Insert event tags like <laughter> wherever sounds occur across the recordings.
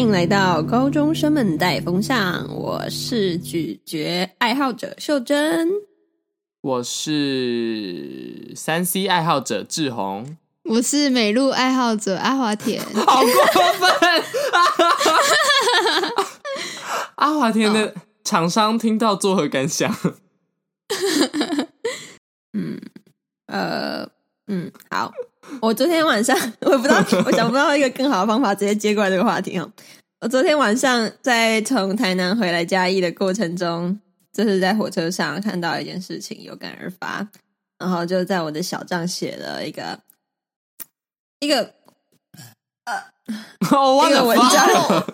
迎来到高中生们带风向，我是咀嚼爱好者秀珍，我是三 C 爱好者志宏，我是美露爱好者阿华田，好过分！阿华田的厂商听到作何感想？<laughs> 嗯，呃，嗯，好。<laughs> 我昨天晚上，<laughs> 我不知道，<laughs> 我想不到一个更好的方法，直接接过来这个话题哦。我昨天晚上在从台南回来嘉义的过程中，就是在火车上看到一件事情，有感而发，然后就在我的小账写了一个一个呃，我忘了文章。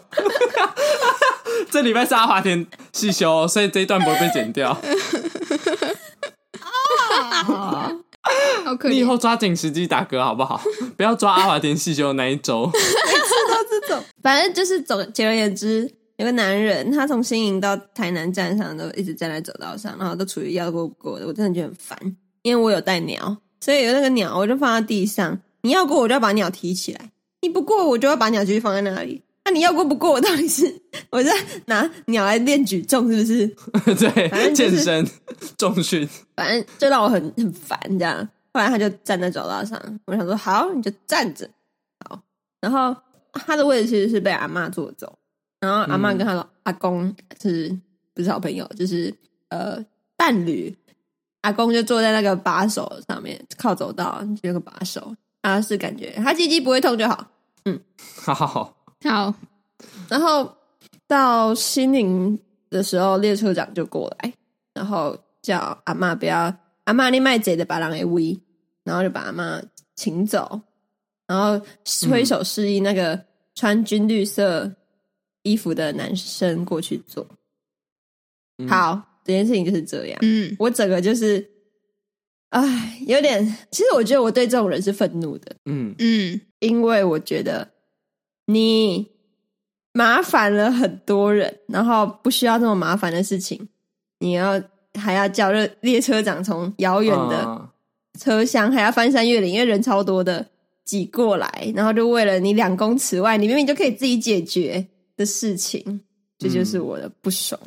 这礼拜是阿华田细修，所以这一段不会被剪掉。啊你以后抓紧时机打嗝好不好？<laughs> 不要抓阿华田细修那一周。<laughs> 每次都这种，反正就是总简而言之，有个男人，他从新营到台南站上都一直站在走道上，然后都处于要过不过的，我真的觉得很烦。因为我有带鸟，所以有那个鸟我就放在地上，你要过我就要把鸟提起来，你不过我就要把鸟继续放在那里。那、啊、你要过不过我到底是我在拿鸟来练举重是不是？<laughs> 对，反正、就是、健身重训，反正就让我很很烦这样。后来他就站在走道上，我想说好，你就站着好。然后他的位置其实是被阿嬷坐走，然后阿嬷跟他的阿公是不是好朋友？就是呃伴侣。阿公就坐在那个把手上面，靠走道就有个把手，他是感觉他鸡鸡不会痛就好。嗯，好好好。好，然后到心灵的时候，列车长就过来，然后叫阿嬷不要，阿妈你卖贼的把人给围，然后就把阿妈请走，然后挥手示意那个穿军绿色衣服的男生过去坐。嗯、好，这件事情就是这样。嗯，我整个就是，唉，有点，其实我觉得我对这种人是愤怒的。嗯嗯，因为我觉得。你麻烦了很多人，然后不需要这么麻烦的事情，你要还要叫列列车长从遥远的车厢还要翻山越岭，因为人超多的挤过来，然后就为了你两公尺外，你明明就可以自己解决的事情，这就是我的不爽。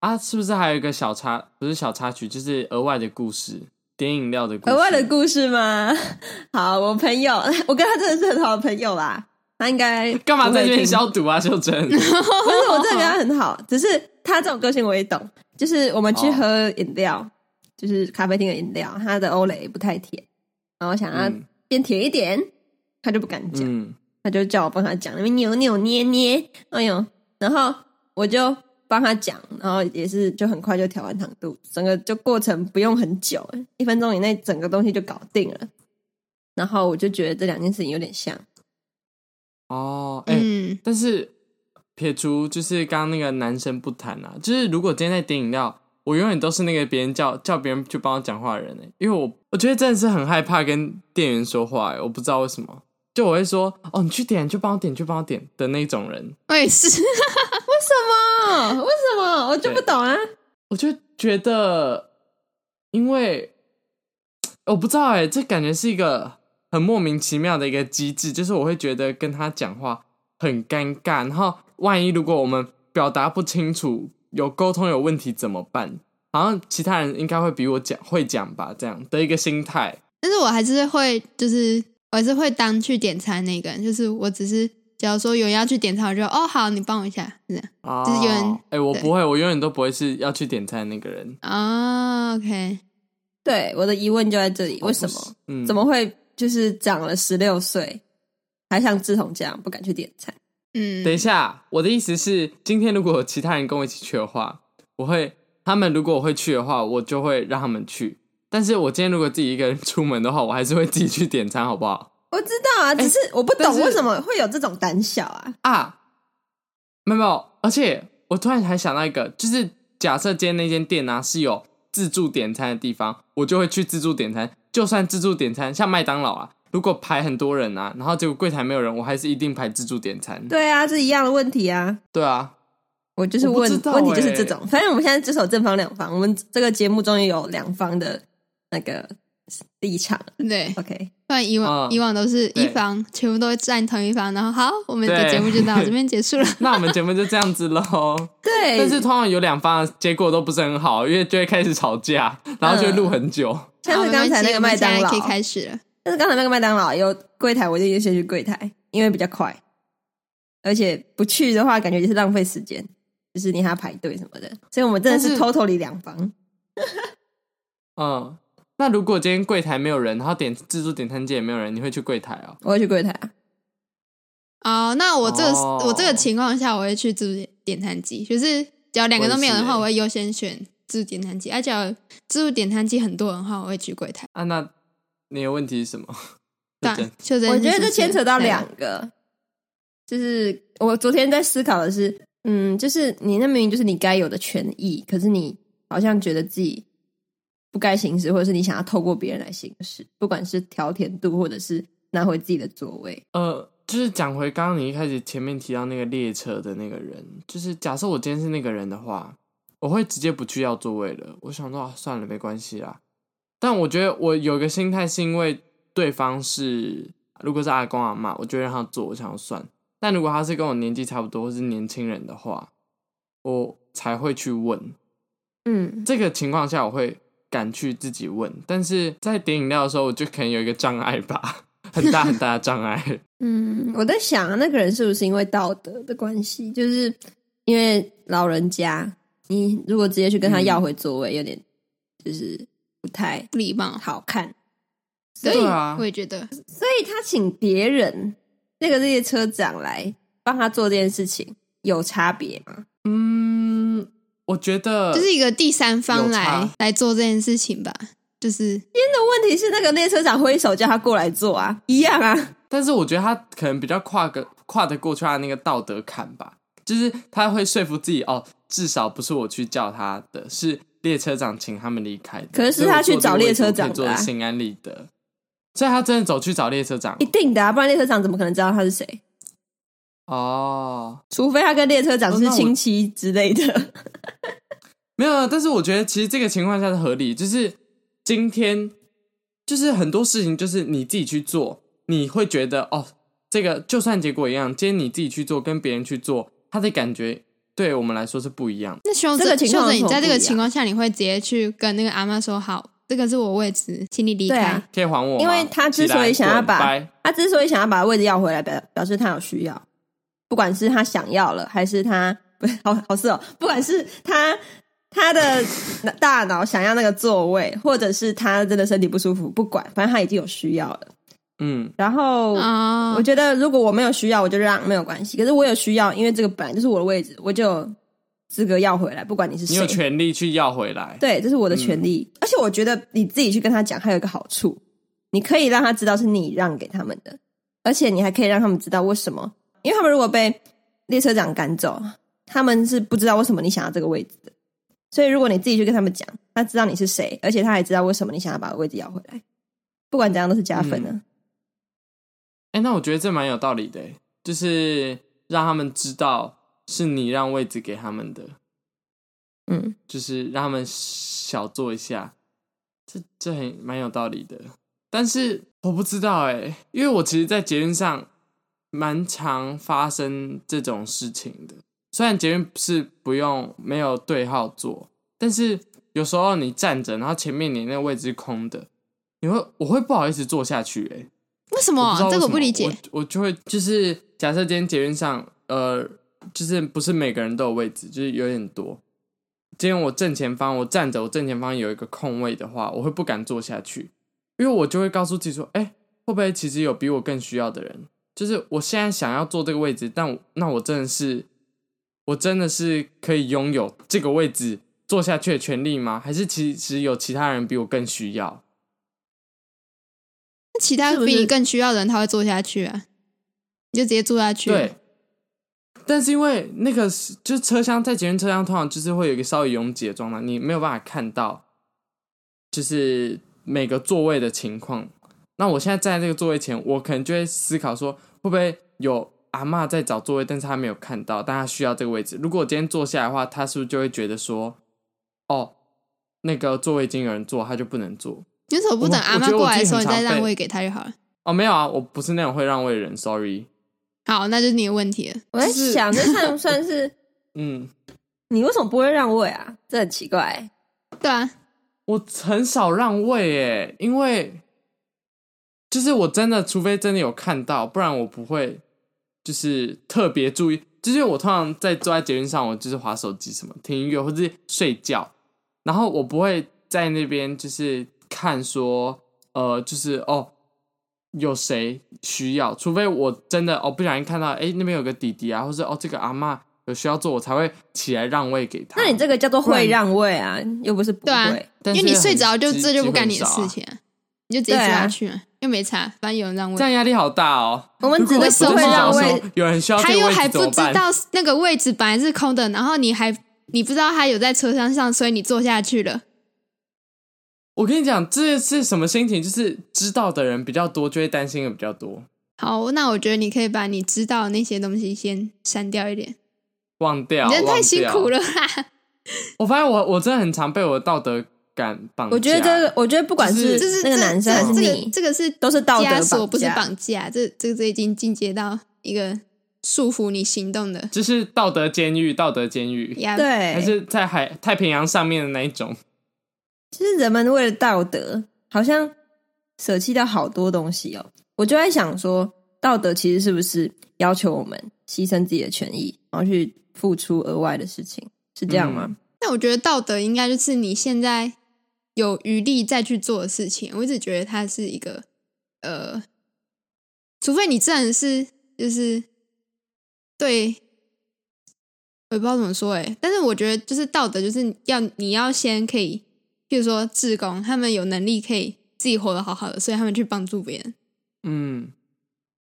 嗯、啊！是不是还有一个小插，不是小插曲，就是额外的故事，点饮料的故事，额外的故事吗？<laughs> 好，我朋友，我跟他真的是很好的朋友啦。他应该 <laughs> 干嘛在这边消毒啊？秀珍，<laughs> 不是我真的跟他很好，只是他这种个性我也懂。就是我们去喝饮料，哦、就是咖啡厅的饮料，它的欧蕾不太甜，然后想要变甜一点，嗯、他就不敢讲，嗯、他就叫我帮他讲，那边扭扭捏捏，哎呦，然后我就帮他讲，然后也是就很快就调完糖度，整个就过程不用很久，一分钟以内整个东西就搞定了。然后我就觉得这两件事情有点像。哦，哎、欸，嗯、但是撇除就是刚刚那个男生不谈啊，就是如果今天在点饮料，我永远都是那个别人叫叫别人去帮我讲话的人呢，因为我我觉得真的是很害怕跟店员说话，我不知道为什么，就我会说哦，你去点，就帮我点，就帮我点的那种人。我也是，<laughs> 为什么？为什么？我就不懂啊！我就觉得，因为我不知道哎，这感觉是一个。很莫名其妙的一个机制，就是我会觉得跟他讲话很尴尬，然后万一如果我们表达不清楚，有沟通有问题怎么办？好像其他人应该会比我讲会讲吧，这样的一个心态。但是我还是会，就是我还是会当去点餐那个人，就是我只是假如说有人要去点餐，我就哦好，你帮我一下，是这样。哦，就是有人，哎、欸，我不会，我永远都不会是要去点餐那个人。啊、哦，OK，对，我的疑问就在这里，为什么？嗯，怎么会？就是长了十六岁，还像志同这样不敢去点餐。嗯，等一下，我的意思是，今天如果有其他人跟我一起去的话，我会，他们如果我会去的话，我就会让他们去。但是我今天如果自己一个人出门的话，我还是会自己去点餐，好不好？我知道啊，只是我不懂为什么会有这种胆小啊啊！没有没有，而且我突然还想到一个，就是假设今天那间店呢、啊、是有自助点餐的地方，我就会去自助点餐。就算自助点餐，像麦当劳啊，如果排很多人啊，然后结果柜台没有人，我还是一定排自助点餐。对啊，是一样的问题啊。对啊，我就是问，欸、问题就是这种。反正我们现在只守正方两方，我们这个节目终于有两方的那个立场。对，OK。不然以往、嗯、以往都是一方全部都会站同一方，然后好，我们的节目就到 <laughs> 这边结束了。那我们节目就这样子喽。<laughs> 对。但是通常有两方的结果都不是很好，因为就会开始吵架，然后就会录很久。像是刚才那个麦当劳可以开始了。但是刚才那个麦当劳有柜台，我就优先去柜台，因为比较快。而且不去的话，感觉就是浪费时间，就是你还要排队什么的。所以我们真的是 totally 两方。<laughs> 嗯，那如果今天柜台没有人，然后点自助点餐机也没有人，你会去柜台哦？我会去柜台啊。哦，那我这个、oh. 我这个情况下，我会去自助点餐机。就是只要两个都没有的话，我会优先选自助点餐机。而且自助点餐机很多人的话，我会去柜台。啊，那你的问题是什么？<laughs> 对，就我觉得这牵扯到两个。就是我昨天在思考的是，嗯，就是你那明明就是你该有的权益，可是你好像觉得自己不该行使，或者是你想要透过别人来行使，不管是调甜度，或者是拿回自己的座位。呃，就是讲回刚刚你一开始前面提到那个列车的那个人，就是假设我今天是那个人的话，我会直接不去要座位了。我想说，啊，算了，没关系啦。但我觉得我有个心态是因为对方是如果是阿公阿妈，我就让他做，我想要算。但如果他是跟我年纪差不多，或是年轻人的话，我才会去问。嗯，这个情况下我会敢去自己问，但是在点饮料的时候，我就可能有一个障碍吧，很大很大的障碍。<laughs> 嗯，我在想那个人是不是因为道德的关系，就是因为老人家，你如果直接去跟他要回座位，嗯、有点就是不太礼貌、好看。所以我也觉得，所以他请别人。那个列车长来帮他做这件事情有差别吗？嗯，我觉得就是一个第三方来来做这件事情吧。就是，因的问题是那个列车长挥手叫他过来做啊，一样啊。但是我觉得他可能比较跨个跨得过去他那个道德坎吧，就是他会说服自己哦，至少不是我去叫他的，是列车长请他们离开的。可是他去找列车长的，心安理得。所以他真的走去找列车长，一定的啊，不然列车长怎么可能知道他是谁？哦，除非他跟列车长是亲戚之类的。<laughs> 没有啊，但是我觉得其实这个情况下是合理，就是今天就是很多事情就是你自己去做，你会觉得哦，这个就算结果一样，今天你自己去做跟别人去做，他的感觉对我们来说是不一样。那希望这个情况，你在这个情况下，你会直接去跟那个阿妈说好。这个是我位置，请你离开。啊、可以还我。因为他之所以想要把他之所以想要把位置要回来，表表示他有需要，不管是他想要了，还是他不是好好事哦，不管是他他的大脑想要那个座位，或者是他真的身体不舒服，不管，反正他已经有需要了。嗯，然后我觉得如果我没有需要，我就让没有关系。可是我有需要，因为这个本来就是我的位置，我就有。资格要回来，不管你是谁，你有权利去要回来。对，这是我的权利。嗯。而且我觉得你自己去跟他讲，还有一个好处，你可以让他知道是你让给他们的，而且你还可以让他们知道为什么。因为他们如果被列车长赶走，他们是不知道为什么你想要这个位置的。所以如果你自己去跟他们讲，他知道你是谁，而且他还知道为什么你想要把位置要回来，不管怎样都是加分的。欸，那我觉得这蛮有道理的，就是让他们知道。是你让位置给他们的，嗯，就是让他们小坐一下，这这很蛮有道理的。但是我不知道哎，因为我其实，在捷运上蛮常发生这种事情的。虽然捷运是不用没有对号坐，但是有时候你站着，然后前面你那个位置是空的，你会我会不好意思坐下去哎。为什么？这个我不理解。我我就会就是假设今天捷运上呃。就是不是每个人都有位置，就是有点多。今天我正前方，我站着，我正前方有一个空位的话，我会不敢坐下去，因为我就会告诉自己说：“哎，会不会其实有比我更需要的人？就是我现在想要坐这个位置，但那我真的是，我真的是可以拥有这个位置坐下去的权利吗？还是其实有其他人比我更需要？那其他比你更需要的人，他会坐下去啊？你就直接坐下去。对。但是因为那个是，就是车厢在捷运车厢通常就是会有一个稍微拥挤的状态，你没有办法看到，就是每个座位的情况。那我现在站在这个座位前，我可能就会思考说，会不会有阿嬷在找座位，但是他没有看到，但他需要这个位置。如果我今天坐下来的话，他是不是就会觉得说，哦，那个座位已经有人坐，他就不能坐？你为什么不等阿妈过来的时候你再让位给他就好了？哦，没有啊，我不是那种会让位的人，sorry。好，那就是你的问题了。我在想，这算不算是？<laughs> 嗯，你为什么不会让位啊？这很奇怪。对啊，我很少让位诶，因为就是我真的，除非真的有看到，不然我不会就是特别注意。就是我通常在坐在捷运上，我就是滑手机什么，听音乐或者是睡觉，然后我不会在那边就是看说，呃，就是哦。有谁需要？除非我真的哦不小心看到，哎，那边有个弟弟啊，或者哦这个阿嬷有需要做，我才会起来让位给他。那你这个叫做会让位啊，又不是不会。对啊，因为你睡着就这就不干你的事情，啊，你就直接坐下去，啊，又没差，反正有人让位。这样压力好大哦。我们只会说会让位，有人需要，他又还不知道那个位置本来是空的，然后你还你不知道他有在车厢上，所以你坐下去了。我跟你讲，这是什么心情？就是知道的人比较多，就会担心的比较多。好，那我觉得你可以把你知道的那些东西先删掉一点，忘掉。你真的太辛苦了啦！<laughs> 我发现我我真的很常被我的道德感绑架。我觉得这个，我觉得不管是那个男生还是你，这个是都是道德绑架，不是绑架。这这这已经进阶到一个束缚你行动的，这是道德监狱，道德监狱。Yeah. 对，还是在海太平洋上面的那一种。其实人们为了道德，好像舍弃掉好多东西哦。我就在想说，道德其实是不是要求我们牺牲自己的权益，然后去付出额外的事情，是这样吗？那、我觉得道德应该就是你现在有余力再去做的事情。我一直觉得它是一个，呃，除非你真的是就是对，我也不知道怎么说哎。但是我觉得就是道德，就是要你要先可以。比如说，志工他们有能力可以自己活得好好的，所以他们去帮助别人。嗯，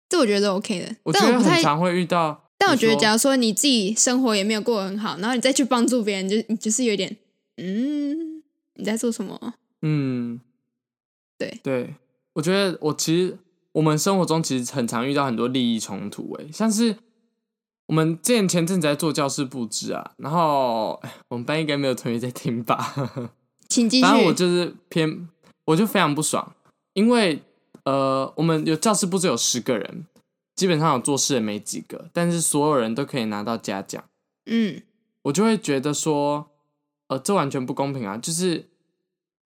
这我觉得 OK 的。我觉得很常会遇到。但我觉得，假如说你自己生活也没有过得很好，然后你再去帮助别人，就你就是有点，嗯，你在做什么？嗯，对对，我觉得我其实我们生活中其实很常遇到很多利益冲突，哎，像是我们之前前阵子在做教室布置啊，然后我们班应该没有同学在听吧。请继续。反正我就是偏，我就非常不爽，因为呃，我们有教室部只有十个人，基本上有做事的没几个，但是所有人都可以拿到嘉奖。嗯，我就会觉得说，呃，这完全不公平啊！就是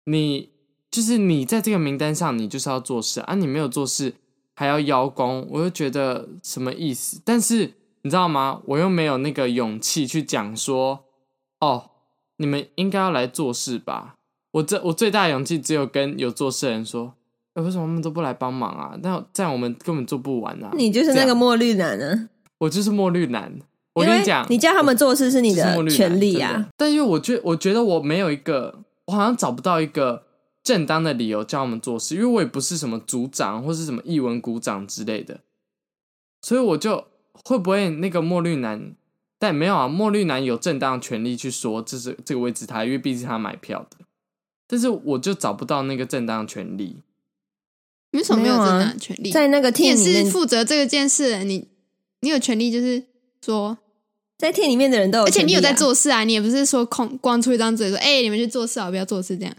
你，就是你在这个名单上，你就是要做事啊，你没有做事还要邀功，我就觉得什么意思？但是你知道吗？我又没有那个勇气去讲说，哦。你们应该要来做事吧？我这我最大的勇气只有跟有做事的人说，欸，为什么他们都不来帮忙啊？那这样我们根本做不完啊！你就是那个墨绿男啊！我就是墨绿男。我跟你讲，你叫他们做事是你的权利啊。但因为我觉我觉得我没有一个，我好像找不到一个正当的理由叫他们做事，因为我也不是什么组长或是什么译文股长之类的，所以我就会不会那个墨绿男？但没有啊，墨绿男有正当权利去说这是这个位置他，因为毕竟他买票的。但是我就找不到那个正当权利。为什么没有正当权利？在那个 team 里面，你也是负责这个件事，你你有权利就是说，在 team 里面的人都有啊，而且你有在做事啊，你也不是说空光出一张嘴说，哎、欸，你们去做事啊，不要做事这样。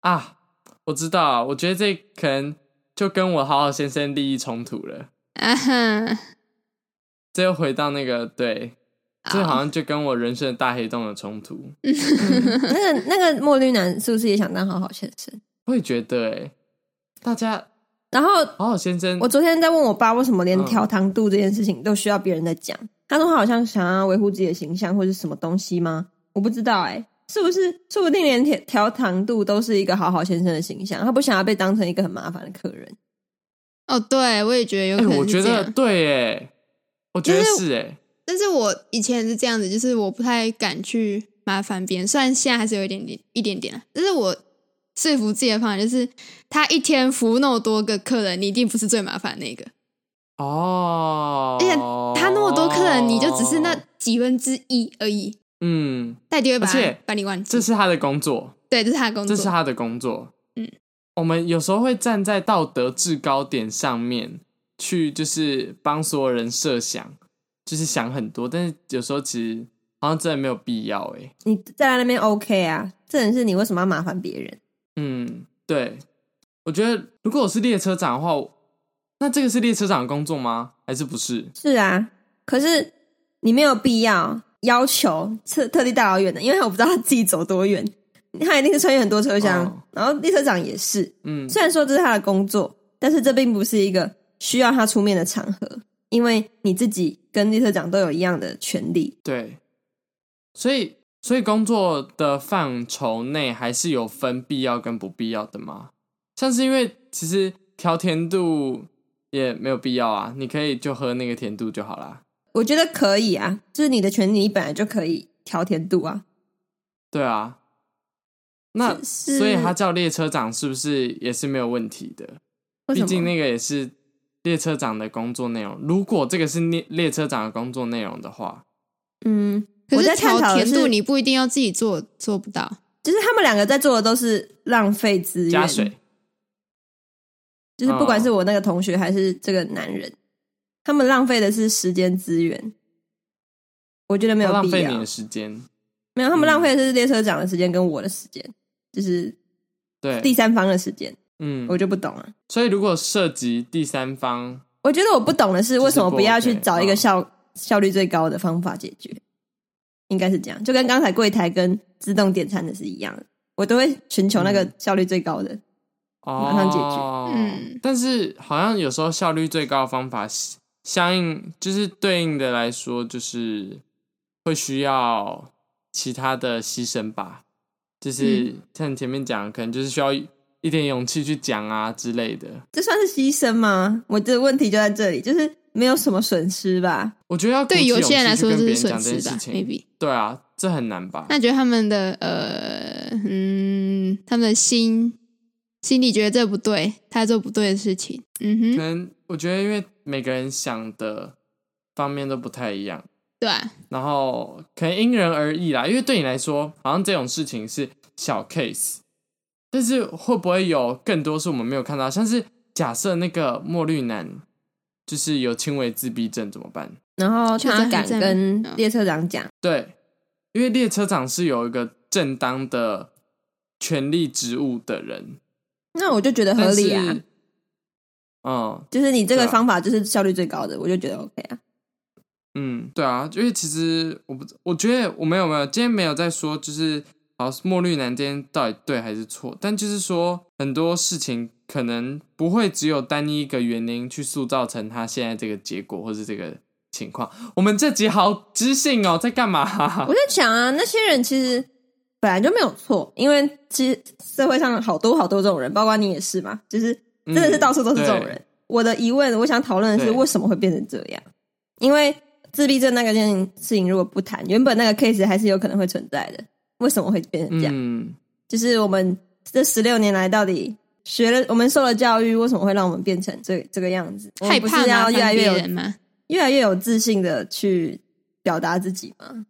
啊，我知道，我觉得这可能就跟我好好先生利益冲突了。啊哈，这又回到那个对。这好像就跟我人生的大黑洞的冲突。嗯、<laughs> 那个那个墨绿男是不是也想当好好先生？我也觉得，哎，大家，然后好好先生，我昨天在问我爸，为什么连调糖度这件事情都需要别人在讲？嗯、他说他好像想要维护自己的形象，或者什么东西吗？我不知道，哎，是不是？说不定连调调糖度都是一个好好先生的形象，他不想要被当成一个很麻烦的客人。哦，对，我也觉得有可能。我觉得对，哎，我觉得是，哎。但是我以前是这样子，就是我不太敢去麻烦别人，虽然现在还是有一点点一点点，但是我说服自己的方法就是，他一天服务那么多个客人，你一定不是最麻烦的那个哦。而且他那么多客人，你就只是那几分之一而已。嗯，代替会把他把你忘记，这是他的工作，对，这是他的工作，这是他的工作。嗯，我们有时候会站在道德制高点上面去，就是帮所有人设想。就是想很多，但是有时候其实好像真的没有必要哎。你在那边 OK 啊？这人是你为什么要麻烦别人？嗯，对，我觉得如果我是列车长的话，那这个是列车长的工作吗？还是不是？是啊，可是你没有必要要求特特地大老远的，因为我不知道他自己走多远，他一定是穿越很多车厢，哦、然后列车长也是。嗯，虽然说这是他的工作，但是这并不是一个需要他出面的场合，因为你自己跟列车长都有一样的权利。对，所以。所以工作的范畴内还是有分必要跟不必要的吗？像是因为其实调甜度也没有必要啊，你可以就喝那个甜度就好啦。我觉得可以啊，就是你的权利，你本来就可以调甜度啊。对啊，那所以他叫列车长是不是也是没有问题的？毕竟那个也是列车长的工作内容。如果这个是列列车长的工作内容的话，嗯。可是调甜度你不一定要自己做，做不到。就是他们两个在做的都是浪费资源，加水。就是不管是我那个同学还是这个男人，哦、他们浪费的是时间资源。我觉得没有必要。浪费你的时间。没有，他们浪费的是列车长的时间跟我的时间，嗯、就是对第三方的时间。嗯，我就不懂了。所以如果涉及第三方，我觉得我不懂的是为什么不要去找一个效、哦、效率最高的方法解决。应该是这样，就跟刚才柜台跟自动点餐的是一样的，我都会寻求那个效率最高的，嗯、马上解决。哦、嗯，但是好像有时候效率最高的方法，相应就是对应的来说，就是会需要其他的牺牲吧。就是像你前面讲，可能就是需要一点勇气去讲啊之类的。这算是牺牲吗？我的问题就在这里，就是。没有什么损失吧？我觉得要对有些人来说是损失吧，maybe。对啊，这很难吧？那觉得他们的呃嗯，他们的心心里觉得这不对，他做不对的事情。嗯哼，可能我觉得因为每个人想的方面都不太一样，对啊。然后可能因人而异啦，因为对你来说，好像这种事情是小 case，但是会不会有更多是我们没有看到？像是假设那个墨绿男。就是有轻微自闭症怎么办？然后他敢跟列车长讲，对，因为列车长是有一个正当的权力职务的人，那我就觉得合理啊。嗯，就是你这个方法就是效率最高的，啊、我就觉得 OK 啊。嗯，对啊，因为其实我不，我觉得我没有没有，今天没有在说就是。好，墨绿男今天到底对还是错？但就是说，很多事情可能不会只有单一一个原因去塑造成他现在这个结果，或是这个情况。我们这集好知性哦，在干嘛？<laughs> 我在想啊，那些人其实本来就没有错，因为其实社会上好多好多这种人，包括你也是嘛，就是真的是到处都是这种人。嗯、我的疑问，我想讨论的是为什么会变成这样？因为自闭症那个件事情，如果不谈，原本那个 case 还是有可能会存在的。为什么会变成这样？嗯，就是我们这十六年来到底学了，我们受了教育，为什么会让我们变成这这个样子？害怕要越来越有越来越有自信的去表达自己吗？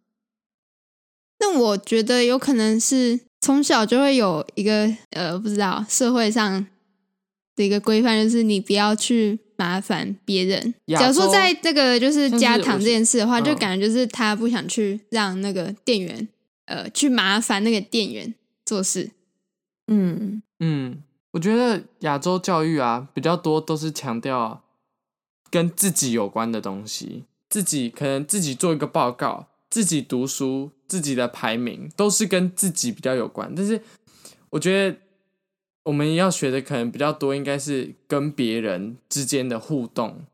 那我觉得有可能是从小就会有一个呃，不知道社会上的一个规范，就是你不要去麻烦别人。假如说在这个就是加糖这件事的话，就感觉就是他不想去让那个店员。呃，去麻烦那个店员做事。嗯嗯，我觉得亚洲教育啊比较多都是强调跟自己有关的东西，自己可能自己做一个报告，自己读书，自己的排名都是跟自己比较有关。但是我觉得我们要学的可能比较多，应该是跟别人之间的互动，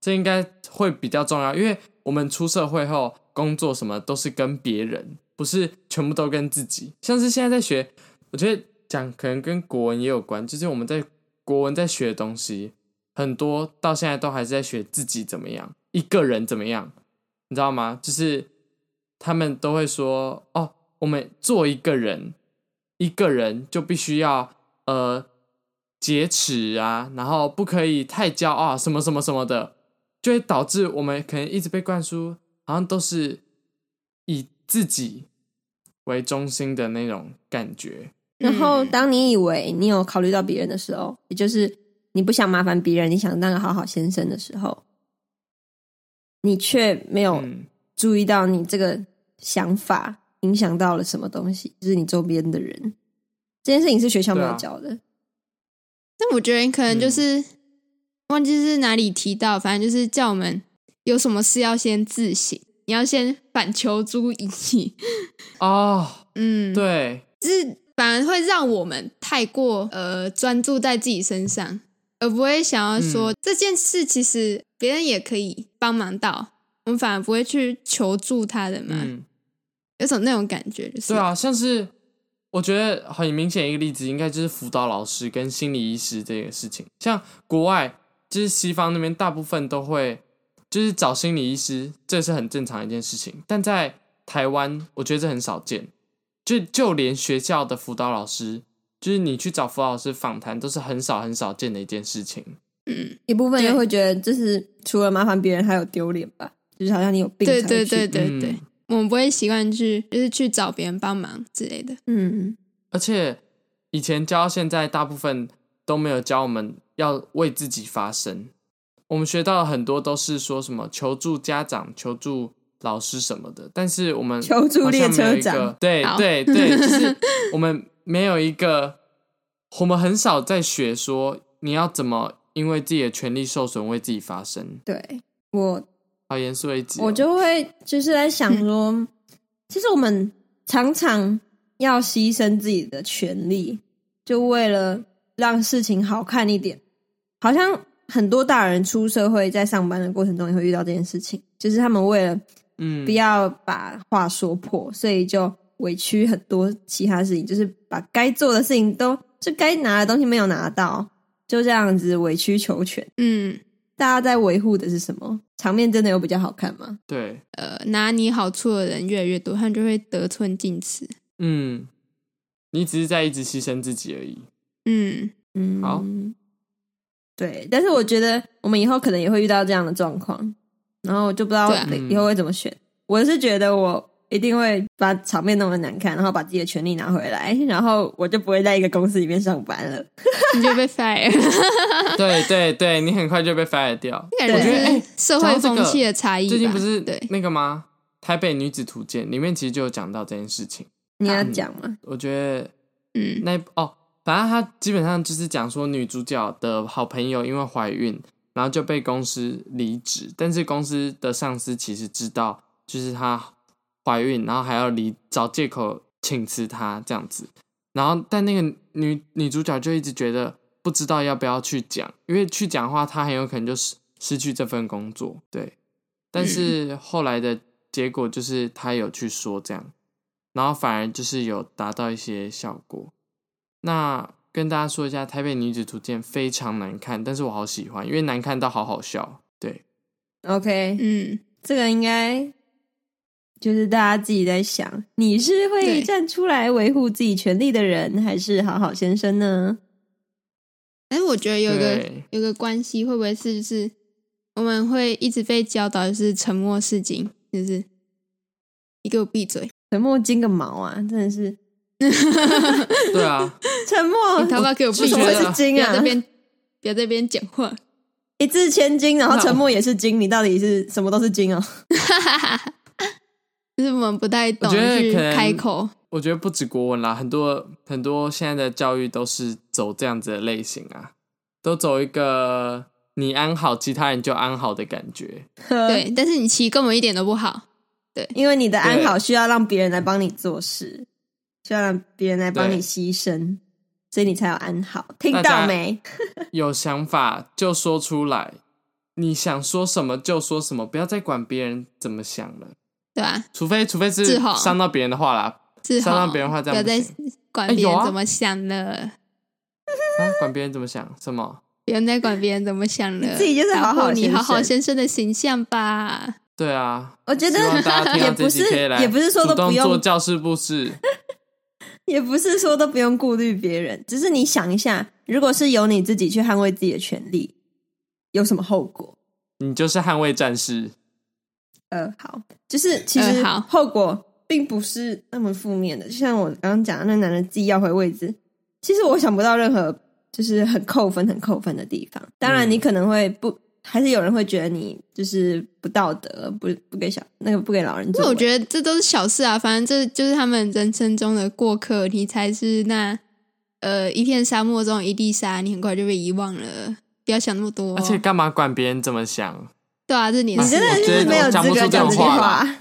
这应该会比较重要，因为我们出社会后工作什么都是跟别人。不是全部都跟自己，像是现在在学，我觉得讲可能跟国文也有关，就是我们在国文在学的东西很多，到现在都还是在学自己怎么样，一个人怎么样，你知道吗？就是他们都会说，哦，我们做一个人，一个人就必须要呃节齿啊，然后不可以太骄傲，什么什么什么的，就会导致我们可能一直被灌输，好像都是以。自己为中心的那种感觉，然后当你以为你有考虑到别人的时候，也就是你不想麻烦别人，你想当个好好先生的时候，你却没有注意到你这个想法影响到了什么东西，就是你周边的人。这件事情是学校没有教的，但我觉得可能就是、嗯、忘记是哪里提到，反正就是叫我们有什么事要先自省，你要先反求诸己。哦，<laughs> 嗯，对，就是反而会让我们太过呃专注在自己身上，而不会想要说、嗯、这件事其实别人也可以帮忙到，我们反而不会去求助他人嘛。嗯有种那种感觉，就是对啊，像是我觉得很明显一个例子，应该就是辅导老师跟心理医师这个事情。像国外，就是西方那边，大部分都会就是找心理医师，这是很正常的一件事情。但在台湾，我觉得这很少见。就就连学校的辅导老师，就是你去找辅导老师访谈，都是很少很少见的一件事情。嗯，一部分人会觉得，就是除了麻烦别人，还有丢脸吧？就是好像你有病对对对对对。嗯我们不会习惯去，就是去找别人帮忙之类的。嗯，而且以前教到现在，大部分都没有教我们要为自己发声。我们学到很多都是说什么求助家长、求助老师什么的，但是我们求助列车长，对对 <laughs> 对，就是我们没有一个，我们很少在学说你要怎么因为自己的权利受损为自己发声。对我。好严肃一集，我就会就是在想 <laughs> 说，嗯，其实我们常常要牺牲自己的权利，就为了让事情好看一点。好像很多大人出社会，在上班的过程中也会遇到这件事情，就是他们为了嗯不要把话说破，所以就委屈很多其他事情，就是把该做的事情都就该拿的东西没有拿到，就这样子委曲求全，嗯。大家在维护的是什么？场面真的有比较好看吗？对，呃，拿你好处的人越来越多，他们就会得寸进尺。嗯，你只是在一直牺牲自己而已。嗯嗯，好，对。但是我觉得我们以后可能也会遇到这样的状况，然后就不知道以后会怎么选。啊，我是觉得我。一定会把场面弄得难看，然后把自己的权利拿回来，然后我就不会在一个公司里面上班了，<laughs> 你就被 fire。<laughs> <laughs> 对对对，你很快就被 fire 掉。我觉得哎，社会风气的差异，最近不是那个吗？《台北女子图鉴》里面其实就有讲到这件事情。你要讲吗？嗯，我觉得，嗯，那哦，反正他基本上就是讲说，女主角的好朋友因为怀孕，然后就被公司离职，但是公司的上司其实知道，就是她。怀孕，然后还要离找借口请辞她这样子，然后但那个女女主角就一直觉得不知道要不要去讲，因为去讲的话，她很有可能就失失去这份工作。对，但是后来的结果就是她有去说这样，然后反而就是有达到一些效果。那跟大家说一下，《台北女子图鉴》非常难看，但是我好喜欢，因为难看到好好笑。对，OK，嗯，这个应该。就是大家自己在想，你是会站出来维护自己权利的人，还是好好先生呢？哎，我觉得有个有个关系，会不会是就是我们会一直被教导，就是沉默是金，就是你给我闭嘴，沉默金个毛啊！真的是，<laughs> 对啊，沉默，你他妈给我闭嘴是金啊！不要这边不要这边讲话，一字千金，然后沉默也是金，你到底是什么都是金哦？<laughs> 就是我们不太懂去开口。我觉，我觉得不止国文啦，很多很多现在的教育都是走这样子的类型啊，都走一个你安好，其他人就安好的感觉。对，但是你其实根本一点都不好。对，因为你的安好需要让别人来帮你做事，需要让别人来帮你牺牲，所以你才有安好。听到没？<laughs> 有想法就说出来，你想说什么就说什么，不要再管别人怎么想了。对啊，除非除非是伤到别人的话啦，伤到别人的话这样不，不要再管别人怎么想了。欸啊、管别人怎么想？什么？不要再管别人怎么想了，自己就是好好你好好先生的形象吧。对啊，我觉得 <laughs> 也不是也不是说都不用做教室布置，<laughs> 也不是说都不用顾虑别人，只是你想一下，如果是由你自己去捍卫自己的权利，有什么后果？你就是捍卫战士。呃，好，就是其实后果并不是那么负面的，就像我刚刚讲的，那男人自己要回位置，其实我想不到任何就是很扣分、很扣分的地方。当然，你可能会不，嗯、还是有人会觉得你就是不道德，不不给小那个不给老人做。我觉得这都是小事啊，反正这就是他们人生中的过客，你才是那呃一片沙漠中一粒沙，你很快就被遗忘了。不要想那么多，而且干嘛管别人怎么想？对啊，这你你真的是没有资格讲这句话。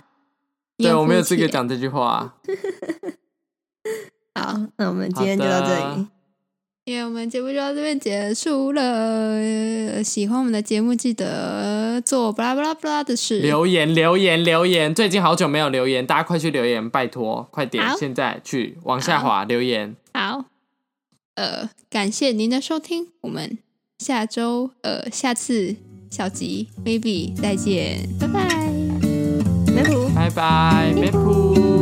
对，我没有资格讲这句话。<laughs> 好，那我们今天就到这里。因为我们节目就到这边结束了。喜欢我们的节目，记得做巴拉巴拉巴拉的事。留言，留言，留言！最近好久没有留言，大家快去留言，拜托，快点！好现在去往下滑留言。好，呃，感谢您的收听，我们下周呃下次小集 maybe 再见，拜拜，梅普，拜拜，梅普。